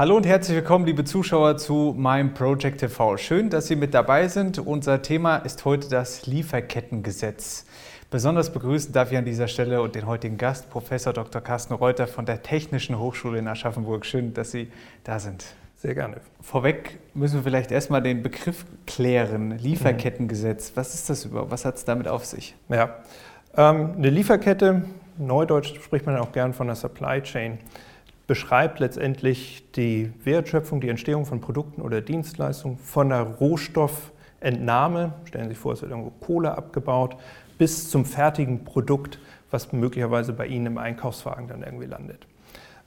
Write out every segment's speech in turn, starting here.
Hallo und herzlich willkommen, liebe Zuschauer, zu meinem Project TV. Schön, dass Sie mit dabei sind. Unser Thema ist heute das Lieferkettengesetz. Besonders begrüßen darf ich an dieser Stelle und den heutigen Gast, Professor Dr. Carsten Reuter von der Technischen Hochschule in Aschaffenburg. Schön, dass Sie da sind. Sehr gerne. Vorweg müssen wir vielleicht erstmal den Begriff klären. Lieferkettengesetz. Was ist das überhaupt? Was hat es damit auf sich? Ja, ähm, eine Lieferkette, neudeutsch spricht man auch gern von der Supply Chain beschreibt letztendlich die Wertschöpfung, die Entstehung von Produkten oder Dienstleistungen von der Rohstoffentnahme, stellen Sie sich vor, es wird irgendwo Kohle abgebaut, bis zum fertigen Produkt, was möglicherweise bei Ihnen im Einkaufswagen dann irgendwie landet.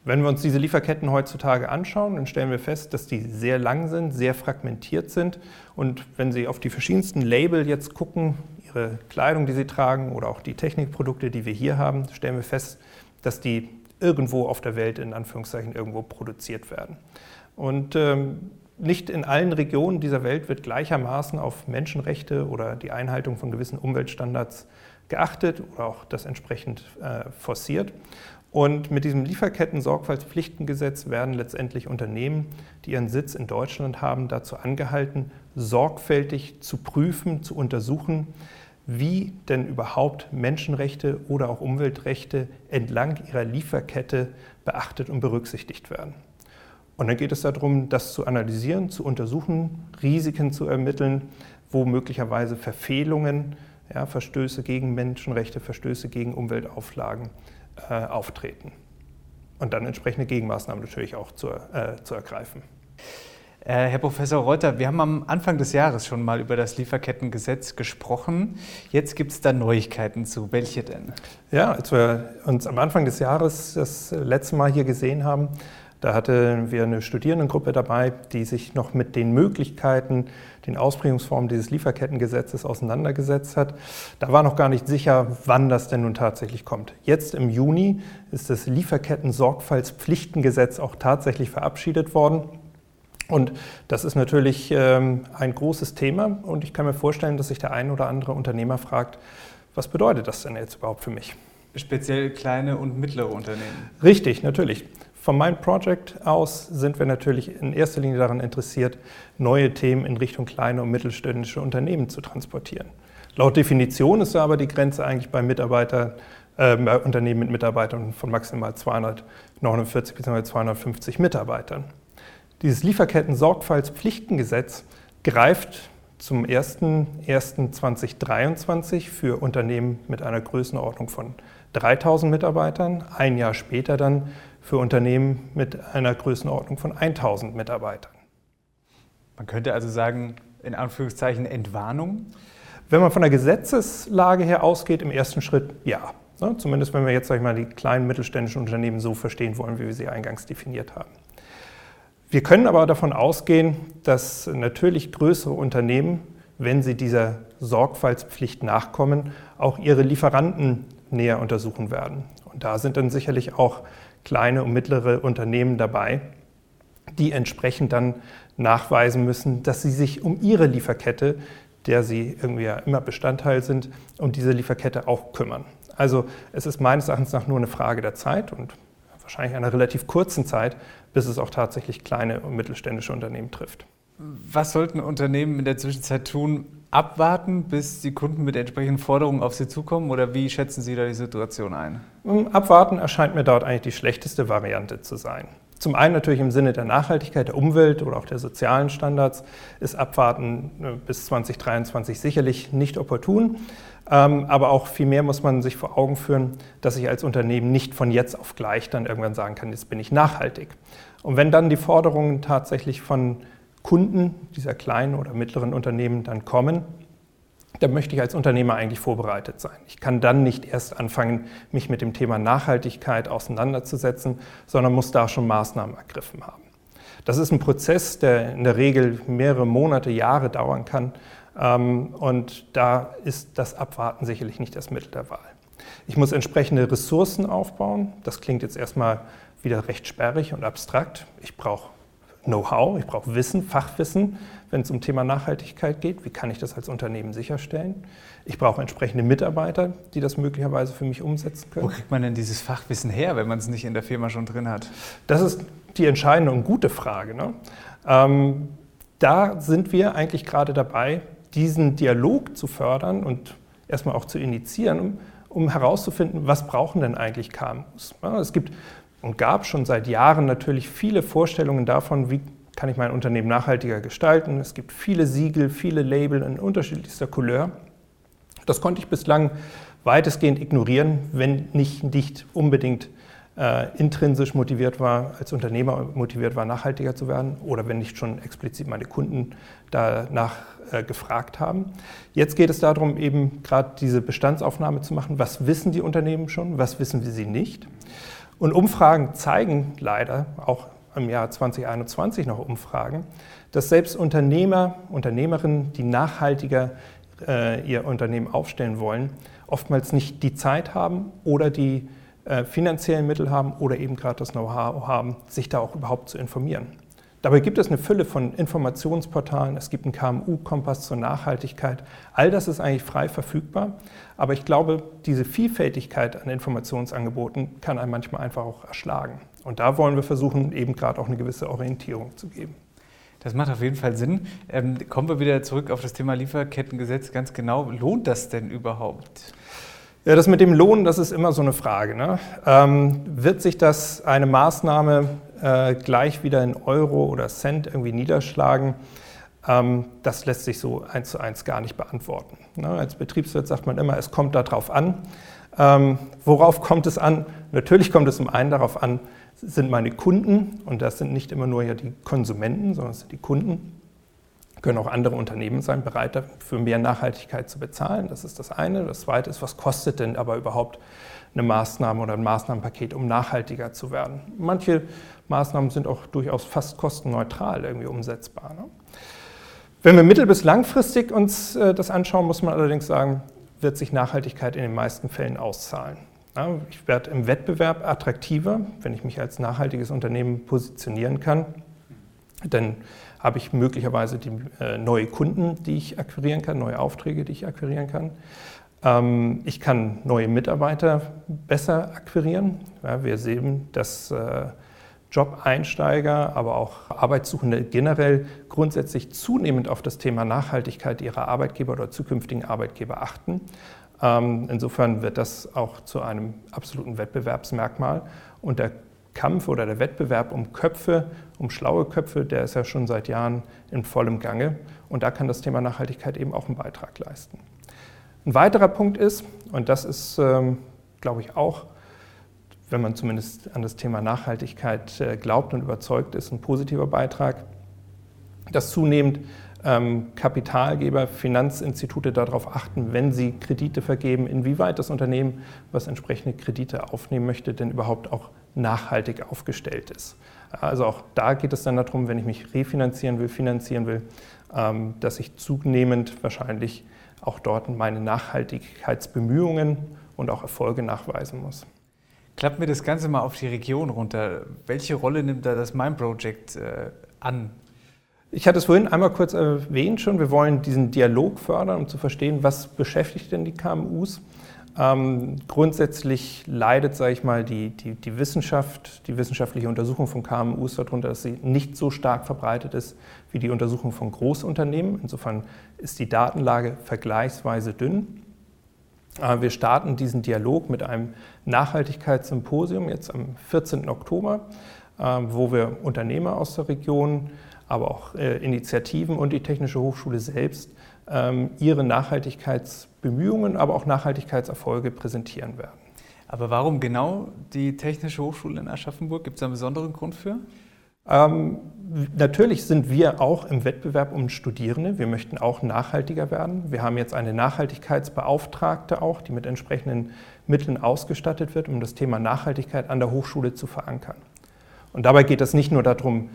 Wenn wir uns diese Lieferketten heutzutage anschauen, dann stellen wir fest, dass die sehr lang sind, sehr fragmentiert sind. Und wenn Sie auf die verschiedensten Label jetzt gucken, Ihre Kleidung, die Sie tragen oder auch die Technikprodukte, die wir hier haben, stellen wir fest, dass die irgendwo auf der Welt in Anführungszeichen irgendwo produziert werden. Und ähm, nicht in allen Regionen dieser Welt wird gleichermaßen auf Menschenrechte oder die Einhaltung von gewissen Umweltstandards geachtet oder auch das entsprechend äh, forciert. Und mit diesem Lieferketten-Sorgfaltspflichtengesetz werden letztendlich Unternehmen, die ihren Sitz in Deutschland haben, dazu angehalten, sorgfältig zu prüfen, zu untersuchen, wie denn überhaupt Menschenrechte oder auch Umweltrechte entlang ihrer Lieferkette beachtet und berücksichtigt werden. Und dann geht es darum, das zu analysieren, zu untersuchen, Risiken zu ermitteln, wo möglicherweise Verfehlungen, ja, Verstöße gegen Menschenrechte, Verstöße gegen Umweltauflagen äh, auftreten. Und dann entsprechende Gegenmaßnahmen natürlich auch zu, äh, zu ergreifen. Äh, Herr Professor Reuter, wir haben am Anfang des Jahres schon mal über das Lieferkettengesetz gesprochen. Jetzt gibt es da Neuigkeiten zu. Welche denn? Ja, als wir uns am Anfang des Jahres das letzte Mal hier gesehen haben, da hatten wir eine Studierendengruppe dabei, die sich noch mit den Möglichkeiten, den Ausprägungsformen dieses Lieferkettengesetzes auseinandergesetzt hat. Da war noch gar nicht sicher, wann das denn nun tatsächlich kommt. Jetzt im Juni ist das Lieferketten-Sorgfaltspflichtengesetz auch tatsächlich verabschiedet worden. Und das ist natürlich ähm, ein großes Thema und ich kann mir vorstellen, dass sich der ein oder andere Unternehmer fragt, was bedeutet das denn jetzt überhaupt für mich? Speziell kleine und mittlere Unternehmen. Richtig, natürlich. Von meinem Projekt aus sind wir natürlich in erster Linie daran interessiert, neue Themen in Richtung kleine und mittelständische Unternehmen zu transportieren. Laut Definition ist aber die Grenze eigentlich bei Mitarbeitern, äh, bei Unternehmen mit Mitarbeitern von maximal 249 bzw. 250 Mitarbeitern. Dieses Lieferketten-Sorgfaltspflichtengesetz greift zum 01.01.2023 für Unternehmen mit einer Größenordnung von 3000 Mitarbeitern, ein Jahr später dann für Unternehmen mit einer Größenordnung von 1000 Mitarbeitern. Man könnte also sagen, in Anführungszeichen Entwarnung? Wenn man von der Gesetzeslage her ausgeht, im ersten Schritt ja. Ne, zumindest wenn wir jetzt sag ich mal, die kleinen mittelständischen Unternehmen so verstehen wollen, wie wir sie eingangs definiert haben. Wir können aber davon ausgehen, dass natürlich größere Unternehmen, wenn sie dieser Sorgfaltspflicht nachkommen, auch ihre Lieferanten näher untersuchen werden. Und da sind dann sicherlich auch kleine und mittlere Unternehmen dabei, die entsprechend dann nachweisen müssen, dass sie sich um ihre Lieferkette, der sie irgendwie ja immer Bestandteil sind, um diese Lieferkette auch kümmern. Also es ist meines Erachtens nach nur eine Frage der Zeit und wahrscheinlich einer relativ kurzen Zeit, bis es auch tatsächlich kleine und mittelständische Unternehmen trifft. Was sollten Unternehmen in der Zwischenzeit tun? Abwarten, bis die Kunden mit entsprechenden Forderungen auf sie zukommen? Oder wie schätzen Sie da die Situation ein? Abwarten erscheint mir dort eigentlich die schlechteste Variante zu sein. Zum einen natürlich im Sinne der Nachhaltigkeit, der Umwelt oder auch der sozialen Standards ist Abwarten äh, bis 2023 sicherlich nicht opportun. Ähm, aber auch viel mehr muss man sich vor Augen führen, dass ich als Unternehmen nicht von jetzt auf gleich dann irgendwann sagen kann, jetzt bin ich nachhaltig. Und wenn dann die Forderungen tatsächlich von Kunden dieser kleinen oder mittleren Unternehmen dann kommen, dann möchte ich als Unternehmer eigentlich vorbereitet sein. Ich kann dann nicht erst anfangen, mich mit dem Thema Nachhaltigkeit auseinanderzusetzen, sondern muss da schon Maßnahmen ergriffen haben. Das ist ein Prozess, der in der Regel mehrere Monate, Jahre dauern kann. Ähm, und da ist das Abwarten sicherlich nicht das Mittel der Wahl. Ich muss entsprechende Ressourcen aufbauen. Das klingt jetzt erstmal wieder recht sperrig und abstrakt. Ich brauche Know-how, ich brauche Wissen, Fachwissen, wenn es um Thema Nachhaltigkeit geht. Wie kann ich das als Unternehmen sicherstellen? Ich brauche entsprechende Mitarbeiter, die das möglicherweise für mich umsetzen können. Wo kriegt man denn dieses Fachwissen her, wenn man es nicht in der Firma schon drin hat? Das ist die entscheidende und gute Frage. Ne? Ähm, da sind wir eigentlich gerade dabei, diesen Dialog zu fördern und erstmal auch zu initiieren, um, um herauszufinden, was brauchen denn eigentlich KMUs. Ja, es gibt und gab schon seit Jahren natürlich viele Vorstellungen davon, wie kann ich mein Unternehmen nachhaltiger gestalten. Es gibt viele Siegel, viele Label in unterschiedlichster Couleur. Das konnte ich bislang weitestgehend ignorieren, wenn nicht, nicht unbedingt äh, intrinsisch motiviert war, als Unternehmer motiviert war, nachhaltiger zu werden oder wenn nicht schon explizit meine Kunden danach äh, gefragt haben. Jetzt geht es darum, eben gerade diese Bestandsaufnahme zu machen. Was wissen die Unternehmen schon, was wissen wir sie nicht? Und Umfragen zeigen leider, auch im Jahr 2021 noch Umfragen, dass selbst Unternehmer, Unternehmerinnen, die nachhaltiger äh, ihr Unternehmen aufstellen wollen, oftmals nicht die Zeit haben oder die äh, finanziellen Mittel haben oder eben gerade das Know-how haben, sich da auch überhaupt zu informieren. Dabei gibt es eine Fülle von Informationsportalen, es gibt einen KMU-Kompass zur Nachhaltigkeit. All das ist eigentlich frei verfügbar. Aber ich glaube, diese Vielfältigkeit an Informationsangeboten kann einem manchmal einfach auch erschlagen. Und da wollen wir versuchen, eben gerade auch eine gewisse Orientierung zu geben. Das macht auf jeden Fall Sinn. Ähm, kommen wir wieder zurück auf das Thema Lieferkettengesetz ganz genau. Lohnt das denn überhaupt? Ja, das mit dem Lohn, das ist immer so eine Frage. Ne? Ähm, wird sich das eine Maßnahme äh, gleich wieder in Euro oder Cent irgendwie niederschlagen? Ähm, das lässt sich so eins zu eins gar nicht beantworten. Ne? Als Betriebswirt sagt man immer, es kommt darauf an. Ähm, worauf kommt es an? Natürlich kommt es zum einen darauf an, sind meine Kunden, und das sind nicht immer nur ja die Konsumenten, sondern es sind die Kunden, können auch andere Unternehmen sein, bereit dafür mehr Nachhaltigkeit zu bezahlen. Das ist das eine. Das zweite ist, was kostet denn aber überhaupt eine Maßnahme oder ein Maßnahmenpaket, um nachhaltiger zu werden? Manche Maßnahmen sind auch durchaus fast kostenneutral irgendwie umsetzbar. Ne? Wenn wir mittel- bis langfristig uns äh, das anschauen, muss man allerdings sagen, wird sich Nachhaltigkeit in den meisten Fällen auszahlen. Ja, ich werde im Wettbewerb attraktiver, wenn ich mich als nachhaltiges Unternehmen positionieren kann. Dann habe ich möglicherweise die, äh, neue Kunden, die ich akquirieren kann, neue Aufträge, die ich akquirieren kann. Ähm, ich kann neue Mitarbeiter besser akquirieren. Wir sehen, dass äh, Job-Einsteiger, aber auch Arbeitssuchende generell grundsätzlich zunehmend auf das Thema Nachhaltigkeit ihrer Arbeitgeber oder zukünftigen Arbeitgeber achten. Ähm, insofern wird das auch zu einem absoluten Wettbewerbsmerkmal. Und der Kampf oder der Wettbewerb um Köpfe, um schlaue Köpfe, der ist ja schon seit Jahren in vollem Gange. Und da kann das Thema Nachhaltigkeit eben auch einen Beitrag leisten. Ein weiterer Punkt ist, und das ist, ähm, glaube ich, auch, wenn man zumindest an das Thema Nachhaltigkeit äh, glaubt und überzeugt ist, ein positiver Beitrag, dass zunehmend Kapitalgeber, Finanzinstitute darauf achten, wenn sie Kredite vergeben, inwieweit das Unternehmen, was entsprechende Kredite aufnehmen möchte, denn überhaupt auch nachhaltig aufgestellt ist. Also auch da geht es dann darum, wenn ich mich refinanzieren will, finanzieren will, ähm, dass ich zunehmend wahrscheinlich auch dort meine Nachhaltigkeitsbemühungen und auch Erfolge nachweisen muss. Klappen wir das Ganze mal auf die Region runter. Welche Rolle nimmt da das Mind Project äh, an? Ich hatte es vorhin einmal kurz erwähnt schon, wir wollen diesen Dialog fördern, um zu verstehen, was beschäftigt denn die KMUs. Ähm, grundsätzlich leidet, sage ich mal, die, die, die, Wissenschaft, die wissenschaftliche Untersuchung von KMUs darunter, dass sie nicht so stark verbreitet ist wie die Untersuchung von Großunternehmen. Insofern ist die Datenlage vergleichsweise dünn. Äh, wir starten diesen Dialog mit einem Nachhaltigkeitssymposium jetzt am 14. Oktober, äh, wo wir Unternehmer aus der Region aber auch äh, Initiativen und die Technische Hochschule selbst ähm, ihre Nachhaltigkeitsbemühungen, aber auch Nachhaltigkeitserfolge präsentieren werden. Aber warum genau die Technische Hochschule in Aschaffenburg? Gibt es einen besonderen Grund für? Ähm, natürlich sind wir auch im Wettbewerb um Studierende. Wir möchten auch nachhaltiger werden. Wir haben jetzt eine Nachhaltigkeitsbeauftragte auch, die mit entsprechenden Mitteln ausgestattet wird, um das Thema Nachhaltigkeit an der Hochschule zu verankern. Und dabei geht es nicht nur darum,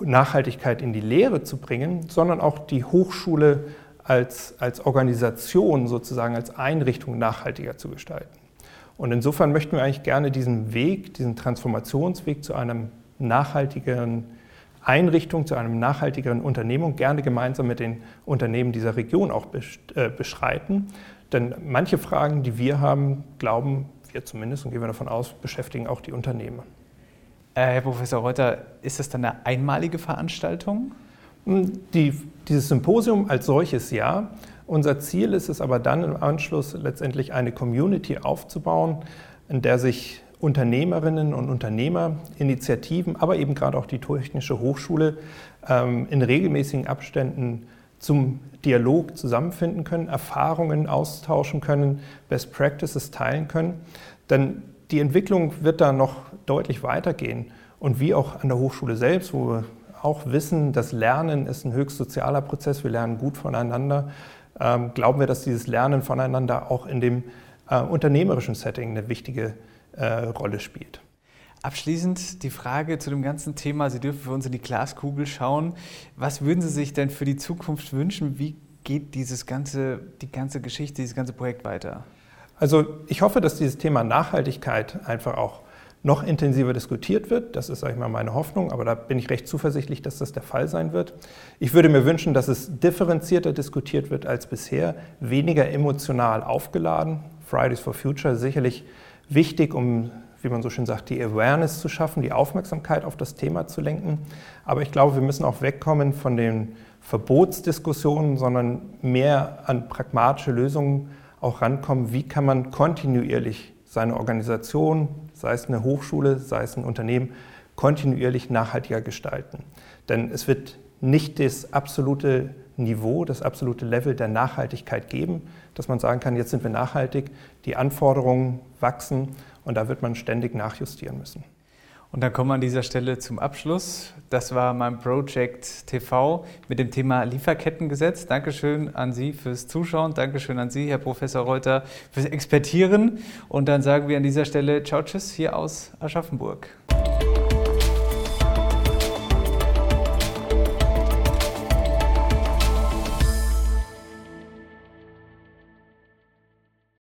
Nachhaltigkeit in die Lehre zu bringen, sondern auch die Hochschule als, als Organisation sozusagen, als Einrichtung nachhaltiger zu gestalten. Und insofern möchten wir eigentlich gerne diesen Weg, diesen Transformationsweg zu einem nachhaltigeren Einrichtung zu einem nachhaltigeren Unternehmen, gerne gemeinsam mit den Unternehmen dieser Region auch äh, beschreiten. Denn manche Fragen, die wir haben, glauben wir zumindest und gehen wir davon aus, beschäftigen auch die Unternehmen. Äh, Herr Professor Reuter, ist das dann eine einmalige Veranstaltung? Hm, die, dieses Symposium als solches ja. Unser Ziel ist es aber dann im Anschluss letztendlich eine Community aufzubauen, in der sich Unternehmerinnen und Unternehmer, Initiativen, aber eben gerade auch die Technische Hochschule ähm, in regelmäßigen Abständen zum Dialog zusammenfinden können, Erfahrungen austauschen können, Best Practices teilen können. Denn die Entwicklung wird da noch deutlich weitergehen. Und wie auch an der Hochschule selbst, wo wir auch wissen, das Lernen ist ein höchst sozialer Prozess, wir lernen gut voneinander, ähm, glauben wir, dass dieses Lernen voneinander auch in dem äh, unternehmerischen Setting eine wichtige äh, Rolle spielt. Abschließend die Frage zu dem ganzen Thema. Sie dürfen für uns in die Glaskugel schauen. Was würden Sie sich denn für die Zukunft wünschen? Wie geht dieses ganze, die ganze Geschichte, dieses ganze Projekt weiter? Also ich hoffe, dass dieses Thema Nachhaltigkeit einfach auch noch intensiver diskutiert wird. Das ist, sage ich mal, meine Hoffnung, aber da bin ich recht zuversichtlich, dass das der Fall sein wird. Ich würde mir wünschen, dass es differenzierter diskutiert wird als bisher, weniger emotional aufgeladen. Fridays for Future sicherlich wichtig, um, wie man so schön sagt, die Awareness zu schaffen, die Aufmerksamkeit auf das Thema zu lenken. Aber ich glaube, wir müssen auch wegkommen von den Verbotsdiskussionen, sondern mehr an pragmatische Lösungen auch rankommen. Wie kann man kontinuierlich seine Organisation, sei es eine Hochschule, sei es ein Unternehmen, kontinuierlich nachhaltiger gestalten? Denn es wird nicht das absolute Niveau, das absolute Level der Nachhaltigkeit geben, dass man sagen kann, jetzt sind wir nachhaltig, die Anforderungen wachsen und da wird man ständig nachjustieren müssen. Und dann kommen wir an dieser Stelle zum Abschluss. Das war mein Project TV mit dem Thema Lieferkettengesetz. Dankeschön an Sie fürs Zuschauen. Dankeschön an Sie, Herr Professor Reuter, fürs Expertieren. Und dann sagen wir an dieser Stelle Ciao, Tschüss hier aus Aschaffenburg.